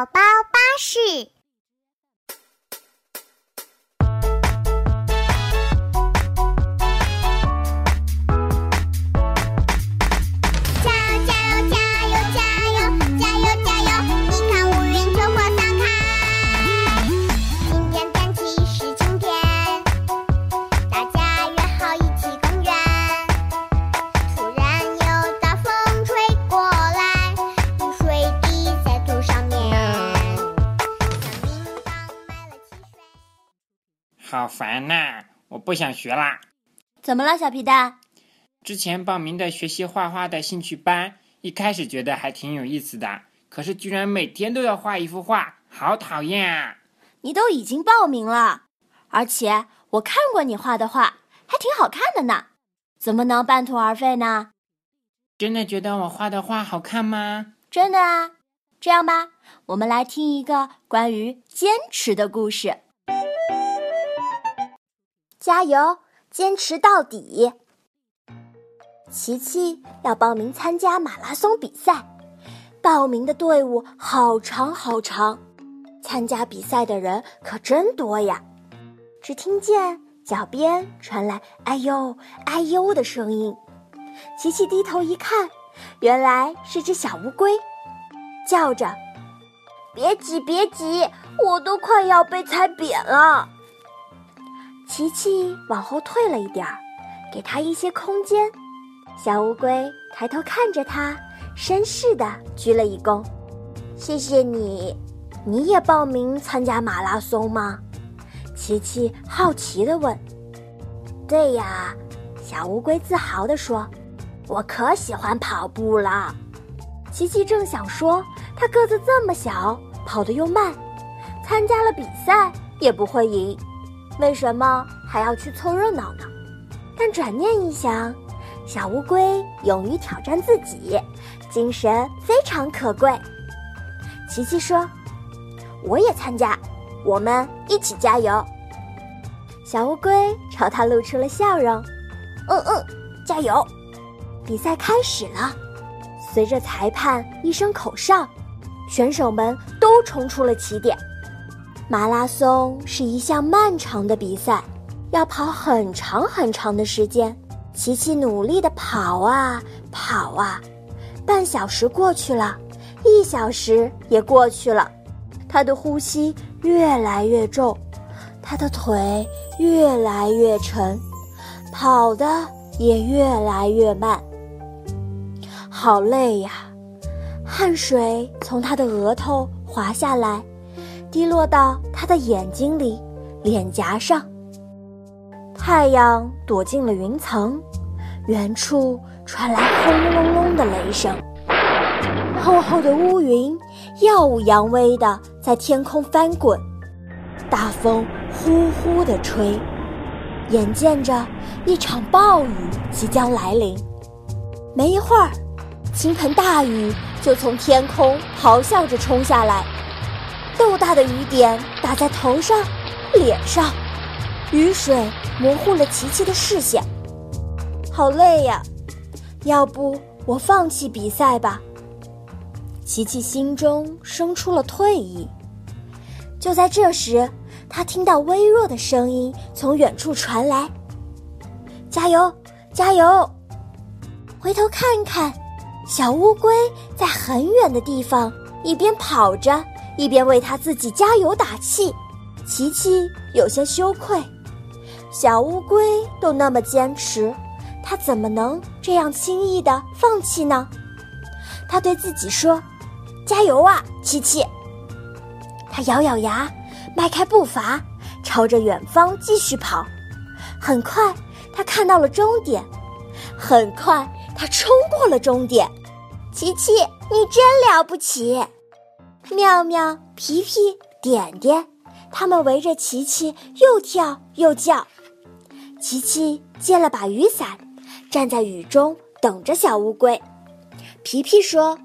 宝宝巴士。好烦呐！我不想学啦。怎么了，小皮蛋？之前报名的学习画画的兴趣班，一开始觉得还挺有意思的，可是居然每天都要画一幅画，好讨厌啊！你都已经报名了，而且我看过你画的画，还挺好看的呢，怎么能半途而废呢？真的觉得我画的画好看吗？真的啊！这样吧，我们来听一个关于坚持的故事。加油，坚持到底！琪琪要报名参加马拉松比赛，报名的队伍好长好长，参加比赛的人可真多呀！只听见脚边传来“哎呦，哎呦”的声音，琪琪低头一看，原来是只小乌龟，叫着：“别挤，别挤，我都快要被踩扁了。”琪琪往后退了一点儿，给他一些空间。小乌龟抬头看着他，绅士的鞠了一躬：“谢谢你，你也报名参加马拉松吗？”琪琪好奇的问。“对呀。”小乌龟自豪地说，“我可喜欢跑步了。”琪琪正想说，他个子这么小，跑得又慢，参加了比赛也不会赢。为什么还要去凑热闹呢？但转念一想，小乌龟勇于挑战自己，精神非常可贵。琪琪说：“我也参加，我们一起加油。”小乌龟朝他露出了笑容：“嗯嗯，加油！”比赛开始了，随着裁判一声口哨，选手们都冲出了起点。马拉松是一项漫长的比赛，要跑很长很长的时间。琪琪努力地跑啊跑啊，半小时过去了，一小时也过去了，他的呼吸越来越重，他的腿越来越沉，跑的也越来越慢。好累呀，汗水从他的额头滑下来。滴落到他的眼睛里、脸颊上。太阳躲进了云层，远处传来轰隆隆的雷声。厚厚的乌云耀武扬威地在天空翻滚，大风呼呼地吹，眼见着一场暴雨即将来临。没一会儿，倾盆大雨就从天空咆哮着冲下来。豆大的雨点打在头上、脸上，雨水模糊了琪琪的视线。好累呀，要不我放弃比赛吧？琪琪心中生出了退意。就在这时，他听到微弱的声音从远处传来：“加油，加油！”回头看看，小乌龟在很远的地方一边跑着。一边为他自己加油打气，琪琪有些羞愧。小乌龟都那么坚持，他怎么能这样轻易的放弃呢？他对自己说：“加油啊，琪琪！”他咬咬牙，迈开步伐，朝着远方继续跑。很快，他看到了终点。很快，他冲过了终点。琪琪，你真了不起！妙妙、皮皮、点点，他们围着琪琪又跳又叫。琪琪借了把雨伞，站在雨中等着小乌龟。皮皮说：“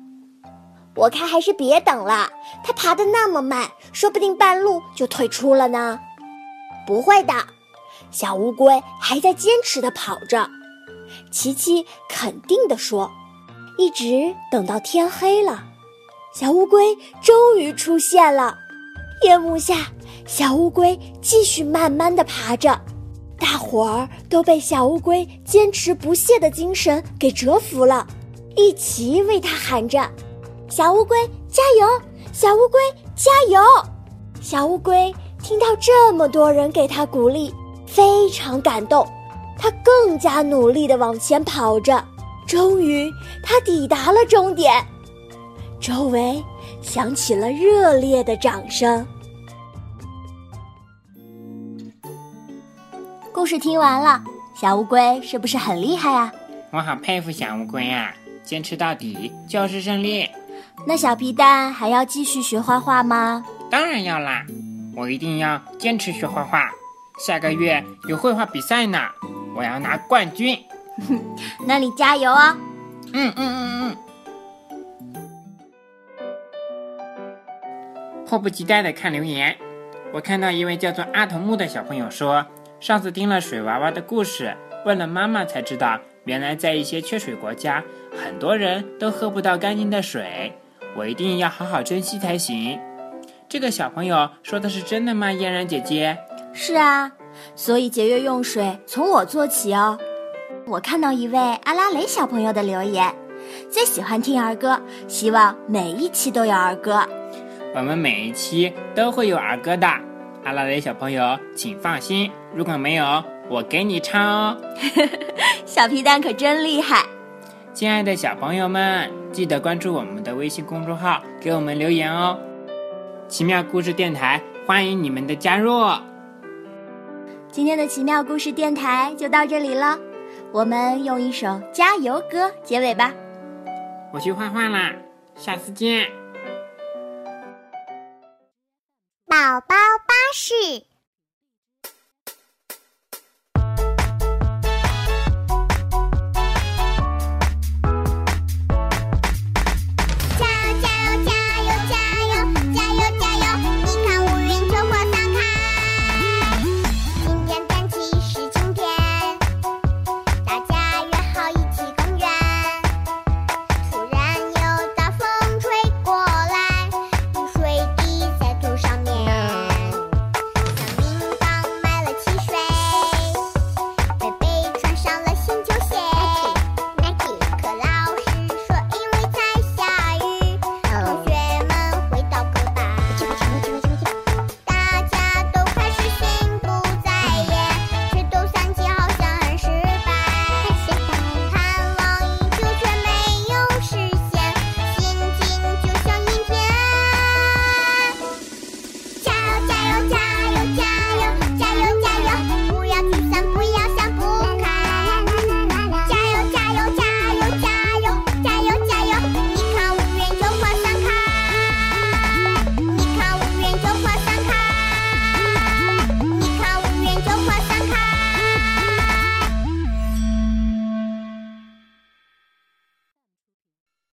我看还是别等了，它爬得那么慢，说不定半路就退出了呢。”不会的，小乌龟还在坚持地跑着。琪琪肯定地说：“一直等到天黑了。”小乌龟终于出现了。夜幕下，小乌龟继续慢慢的爬着，大伙儿都被小乌龟坚持不懈的精神给折服了，一起为它喊着：“小乌龟加油！小乌龟加油！”小乌龟听到这么多人给它鼓励，非常感动，它更加努力的往前跑着。终于，它抵达了终点，周围响起了热烈的掌声。故事听完了，小乌龟是不是很厉害啊？我好佩服小乌龟啊！坚持到底就是胜利。那小皮蛋还要继续学画画吗？当然要啦！我一定要坚持学画画。下个月有绘画比赛呢，我要拿冠军。那你加油哦！嗯嗯嗯嗯。迫不及待的看留言，我看到一位叫做阿童木的小朋友说。上次听了水娃娃的故事，问了妈妈才知道，原来在一些缺水国家，很多人都喝不到干净的水。我一定要好好珍惜才行。这个小朋友说的是真的吗？嫣然姐姐，是啊，所以节约用水从我做起哦。我看到一位阿拉蕾小朋友的留言，最喜欢听儿歌，希望每一期都有儿歌。我们每一期都会有儿歌的。阿拉蕾小朋友，请放心，如果没有，我给你唱哦。小皮蛋可真厉害！亲爱的小朋友们，记得关注我们的微信公众号，给我们留言哦。奇妙故事电台欢迎你们的加入。今天的奇妙故事电台就到这里了，我们用一首加油歌结尾吧。我去画画啦，下次见。是。